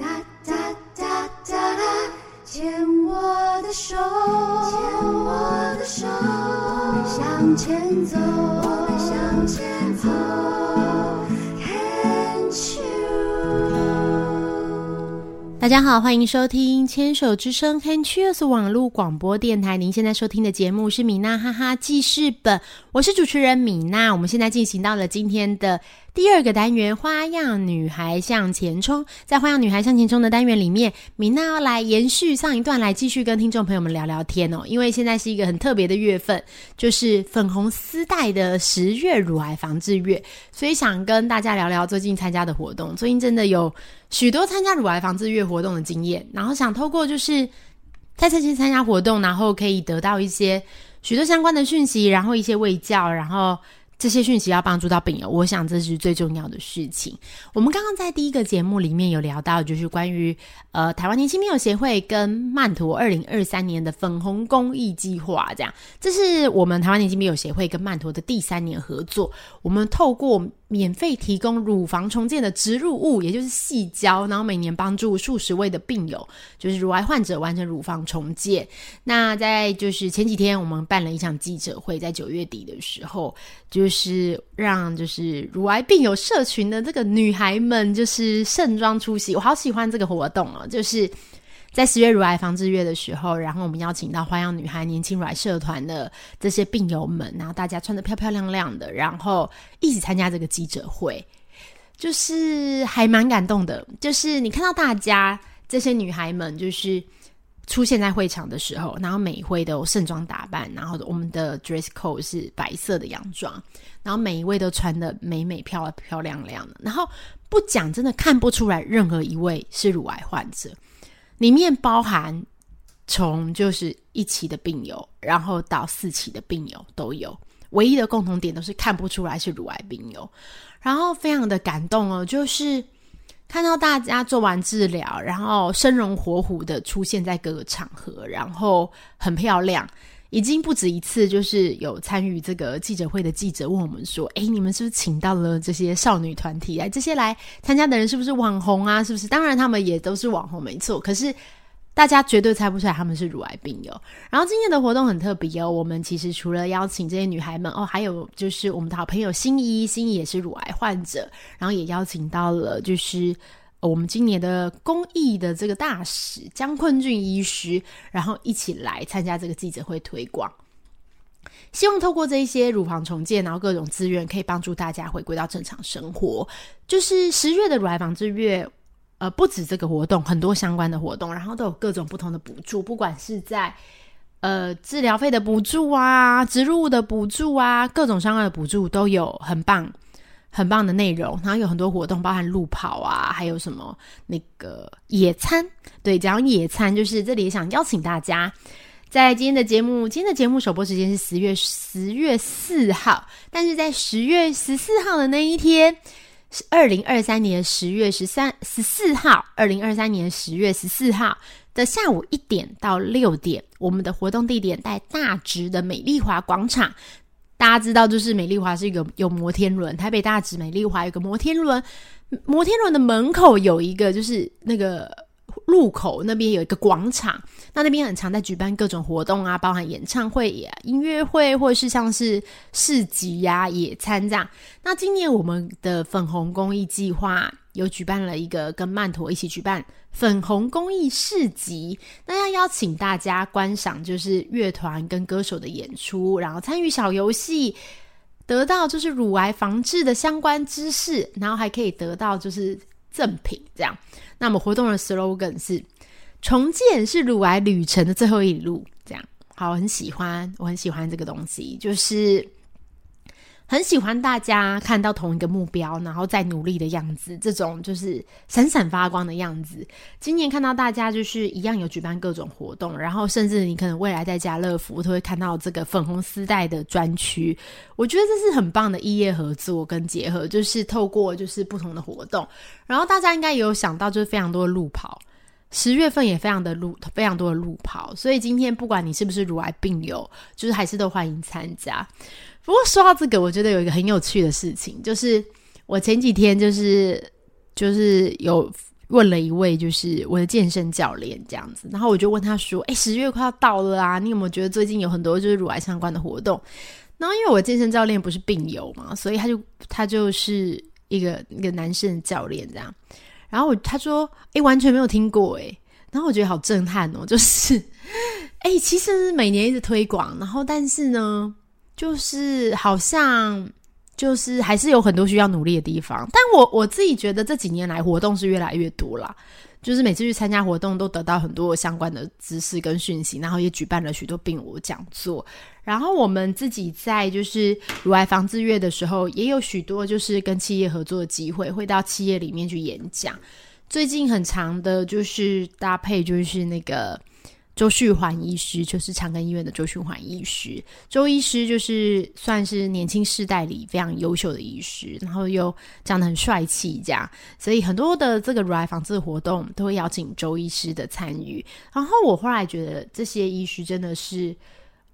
哒哒哒哒哒，牵我的手，牵我的手，我们向前走，我们向前走，Can't you？大家好，欢迎收听牵手之声 Can Cheers 网络广播电台。您现在收听的节目是米娜哈哈记事本，我是主持人米娜。我们现在进行到了今天的第二个单元——花样女孩向前冲。在花样女孩向前冲的单元里面，米娜要来延续上一段，来继续跟听众朋友们聊聊天哦。因为现在是一个很特别的月份，就是粉红丝带的十月乳癌防治月，所以想跟大家聊聊最近参加的活动。最近真的有许多参加乳癌防治月活动的经验，然后想透过就是在这些参加活动，然后可以得到一些许多相关的讯息，然后一些卫教，然后这些讯息要帮助到病友，我想这是最重要的事情。我们刚刚在第一个节目里面有聊到，就是关于呃台湾年轻病友协会跟曼陀二零二三年的粉红公益计划，这样，这是我们台湾年轻病友协会跟曼陀的第三年合作，我们透过免费提供乳房重建的植入物，也就是细胶，然后每年帮助数十位的病友，就是乳癌患者完成乳房重建。那在就是前几天，我们办了一场记者会，在九月底的时候，就是让就是乳癌病友社群的这个女孩们，就是盛装出席。我好喜欢这个活动哦，就是。在十月乳癌防治月的时候，然后我们邀请到花样女孩年轻乳癌社团的这些病友们，然后大家穿的漂漂亮亮的，然后一起参加这个记者会，就是还蛮感动的。就是你看到大家这些女孩们，就是出现在会场的时候，然后每一位都盛装打扮，然后我们的 dress code 是白色的洋装，然后每一位都穿的美美漂漂亮亮的，然后不讲真的看不出来任何一位是乳癌患者。里面包含从就是一期的病友，然后到四期的病友都有，唯一的共同点都是看不出来是乳癌病友，然后非常的感动哦，就是看到大家做完治疗，然后生龙活虎的出现在各个场合，然后很漂亮。已经不止一次，就是有参与这个记者会的记者问我们说：“诶，你们是不是请到了这些少女团体来？这些来参加的人是不是网红啊？是不是？当然，他们也都是网红，没错。可是大家绝对猜不出来他们是乳癌病友。然后今天的活动很特别哦，我们其实除了邀请这些女孩们哦，还有就是我们的好朋友心怡，心怡也是乳癌患者，然后也邀请到了就是。我们今年的公益的这个大使江坤俊医师，然后一起来参加这个记者会推广，希望透过这一些乳房重建，然后各种资源，可以帮助大家回归到正常生活。就是十月的乳癌防治月，呃，不止这个活动，很多相关的活动，然后都有各种不同的补助，不管是在呃治疗费的补助啊、植入物的补助啊，各种相关的补助都有，很棒。很棒的内容，然后有很多活动，包含路跑啊，还有什么那个野餐。对，讲野餐，就是这里也想邀请大家，在今天的节目，今天的节目首播时间是十月十月四号，但是在十月十四号的那一天，是二零二三年十月十三十四号，二零二三年十月十四号的下午一点到六点，我们的活动地点在大直的美丽华广场。大家知道，就是美丽华是一个有摩天轮，台北大直美丽华有个摩天轮，摩天轮的门口有一个就是那个路口那边有一个广场，那那边很常在举办各种活动啊，包含演唱会、音乐会，或者是像是市集呀、野餐这样。那今年我们的粉红公益计划有举办了一个跟曼陀一起举办。粉红公益市集，那要邀请大家观赏，就是乐团跟歌手的演出，然后参与小游戏，得到就是乳癌防治的相关知识，然后还可以得到就是赠品这样。那我们活动的 slogan 是“重建是乳癌旅程的最后一路”，这样好，很喜欢，我很喜欢这个东西，就是。很喜欢大家看到同一个目标，然后再努力的样子，这种就是闪闪发光的样子。今年看到大家就是一样有举办各种活动，然后甚至你可能未来在家乐福都会看到这个粉红丝带的专区。我觉得这是很棒的异业合作跟结合，就是透过就是不同的活动，然后大家应该也有想到，就是非常多的路跑。十月份也非常的路，非常多的路跑，所以今天不管你是不是乳癌病友，就是还是都欢迎参加。不过说到这个，我觉得有一个很有趣的事情，就是我前几天就是就是有问了一位就是我的健身教练这样子，然后我就问他说：“哎，十月快要到了啊，你有没有觉得最近有很多就是乳癌相关的活动？”然后因为我健身教练不是病友嘛，所以他就他就是一个一个男生教练这样，然后我他说：“哎，完全没有听过哎。”然后我觉得好震撼哦，就是哎，其实每年一直推广，然后但是呢，就是好像。就是还是有很多需要努力的地方，但我我自己觉得这几年来活动是越来越多了，就是每次去参加活动都得到很多相关的知识跟讯息，然后也举办了许多病舞讲座，然后我们自己在就是乳癌防治月的时候，也有许多就是跟企业合作的机会，会到企业里面去演讲。最近很长的就是搭配就是那个。周旭环医师就是长庚医院的周旭环医师，周医师就是算是年轻世代里非常优秀的医师，然后又长得很帅气，这样，所以很多的这个乳癌防治活动都会邀请周医师的参与。然后我后来觉得这些医师真的是。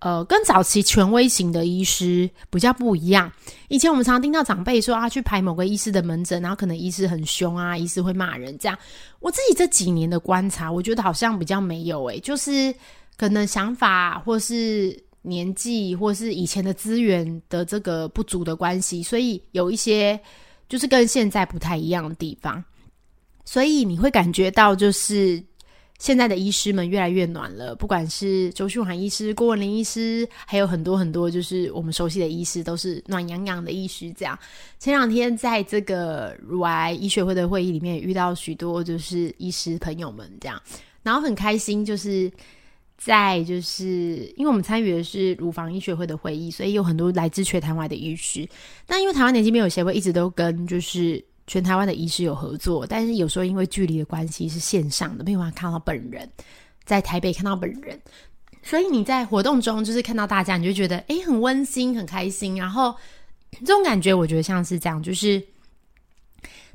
呃，跟早期权威型的医师比较不一样。以前我们常听到长辈说啊，去排某个医师的门诊，然后可能医师很凶啊，医师会骂人这样。我自己这几年的观察，我觉得好像比较没有诶，就是可能想法或是年纪或是以前的资源的这个不足的关系，所以有一些就是跟现在不太一样的地方。所以你会感觉到就是。现在的医师们越来越暖了，不管是周秀涵医师、郭文林医师，还有很多很多就是我们熟悉的医师，都是暖洋洋的医师。这样，前两天在这个乳癌医学会的会议里面，遇到许多就是医师朋友们，这样，然后很开心，就是在就是因为我们参与的是乳房医学会的会议，所以有很多来自全台湾的医师。但因为台湾年轻病友协会一直都跟就是。全台湾的医师有合作，但是有时候因为距离的关系是线上的，没有办法看到本人，在台北看到本人，所以你在活动中就是看到大家，你就觉得诶很温馨很开心，然后这种感觉我觉得像是这样，就是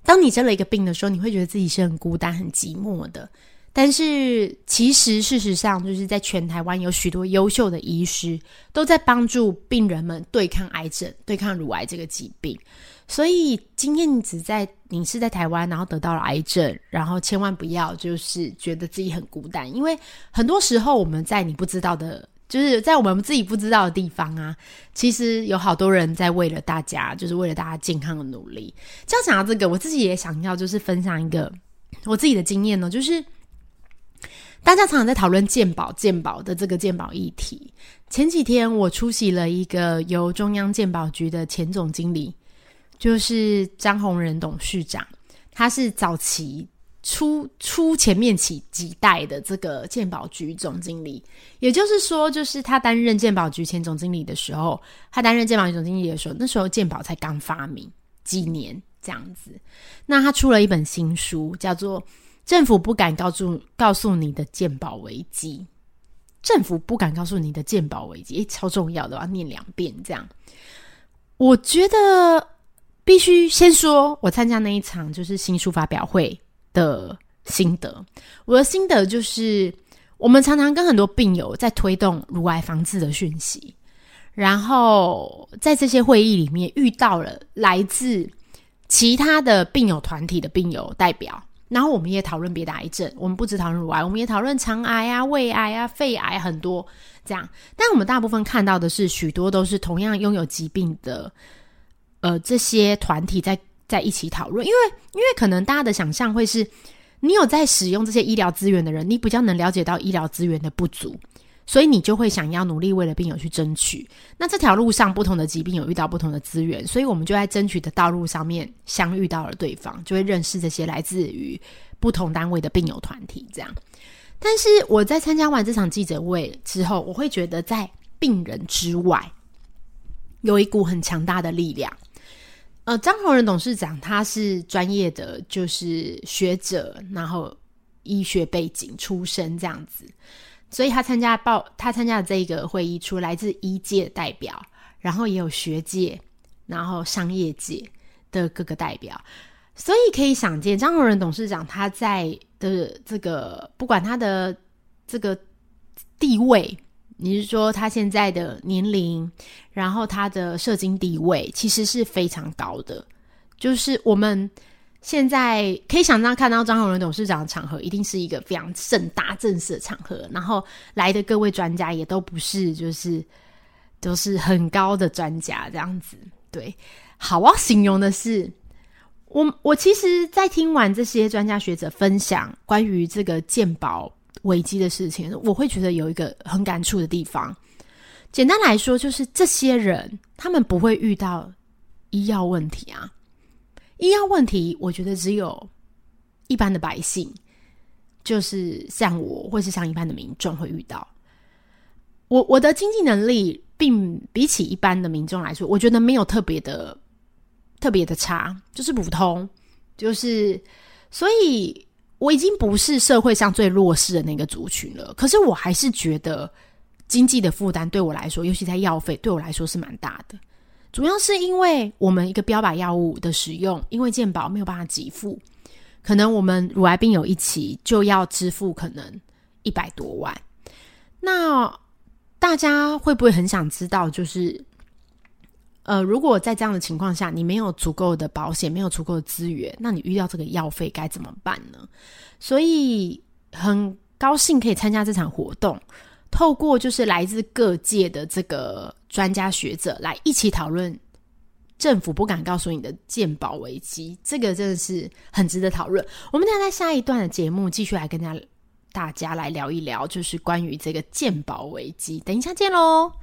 当你生了一个病的时候，你会觉得自己是很孤单很寂寞的，但是其实事实上就是在全台湾有许多优秀的医师都在帮助病人们对抗癌症、对抗乳癌这个疾病。所以今天你只在你是在台湾，然后得到了癌症，然后千万不要就是觉得自己很孤单，因为很多时候我们在你不知道的，就是在我们自己不知道的地方啊，其实有好多人在为了大家，就是为了大家健康的努力。这样讲到这个，我自己也想要就是分享一个我自己的经验呢，就是大家常常在讨论健保健保的这个健保议题。前几天我出席了一个由中央健保局的前总经理。就是张宏仁董事长，他是早期出出前面起几代的这个鉴宝局总经理，也就是说，就是他担任鉴宝局前总经理的时候，他担任鉴宝局总经理的时候，那时候鉴宝才刚发明几年这样子。那他出了一本新书，叫做《政府不敢告诉告诉你的鉴宝危机》，政府不敢告诉你的鉴宝危机，诶，超重要的，要念两遍这样。我觉得。必须先说，我参加那一场就是新书发表会的心得。我的心得就是，我们常常跟很多病友在推动乳癌防治的讯息，然后在这些会议里面遇到了来自其他的病友团体的病友代表，然后我们也讨论别的癌症，我们不只讨论乳癌，我们也讨论肠癌啊、胃癌啊、肺癌很多这样。但我们大部分看到的是，许多都是同样拥有疾病的。呃，这些团体在在一起讨论，因为因为可能大家的想象会是，你有在使用这些医疗资源的人，你比较能了解到医疗资源的不足，所以你就会想要努力为了病友去争取。那这条路上不同的疾病有遇到不同的资源，所以我们就在争取的道路上面相遇到了对方，就会认识这些来自于不同单位的病友团体。这样，但是我在参加完这场记者会之后，我会觉得在病人之外有一股很强大的力量。呃，张宏仁董事长他是专业的，就是学者，然后医学背景出身这样子，所以他参加报他参加的这个会议，除来自医界代表，然后也有学界，然后商业界的各个代表，所以可以想见，张宏仁董事长他在的这个不管他的这个地位。你是说他现在的年龄，然后他的社经地位其实是非常高的。就是我们现在可以想象看到张宏仁董事长的场合，一定是一个非常盛大正式的场合，然后来的各位专家也都不是就是都是很高的专家这样子。对，好，我要形容的是，我我其实，在听完这些专家学者分享关于这个健保危机的事情，我会觉得有一个很感触的地方。简单来说，就是这些人他们不会遇到医药问题啊。医药问题，我觉得只有一般的百姓，就是像我，或是像一般的民众会遇到。我我的经济能力，并比起一般的民众来说，我觉得没有特别的特别的差，就是普通，就是所以我已经不是社会上最弱势的那个族群了。可是我还是觉得经济的负担对我来说，尤其在药费，对我来说是蛮大的。主要是因为我们一个标靶药物的使用，因为健保没有办法给付，可能我们乳癌病有一起就要支付可能一百多万。那大家会不会很想知道，就是呃，如果在这样的情况下，你没有足够的保险，没有足够的资源，那你遇到这个药费该怎么办呢？所以很高兴可以参加这场活动。透过就是来自各界的这个专家学者来一起讨论，政府不敢告诉你的鉴保危机，这个真的是很值得讨论。我们等下在下一段的节目继续来跟大家大家来聊一聊，就是关于这个鉴保危机。等一下见喽。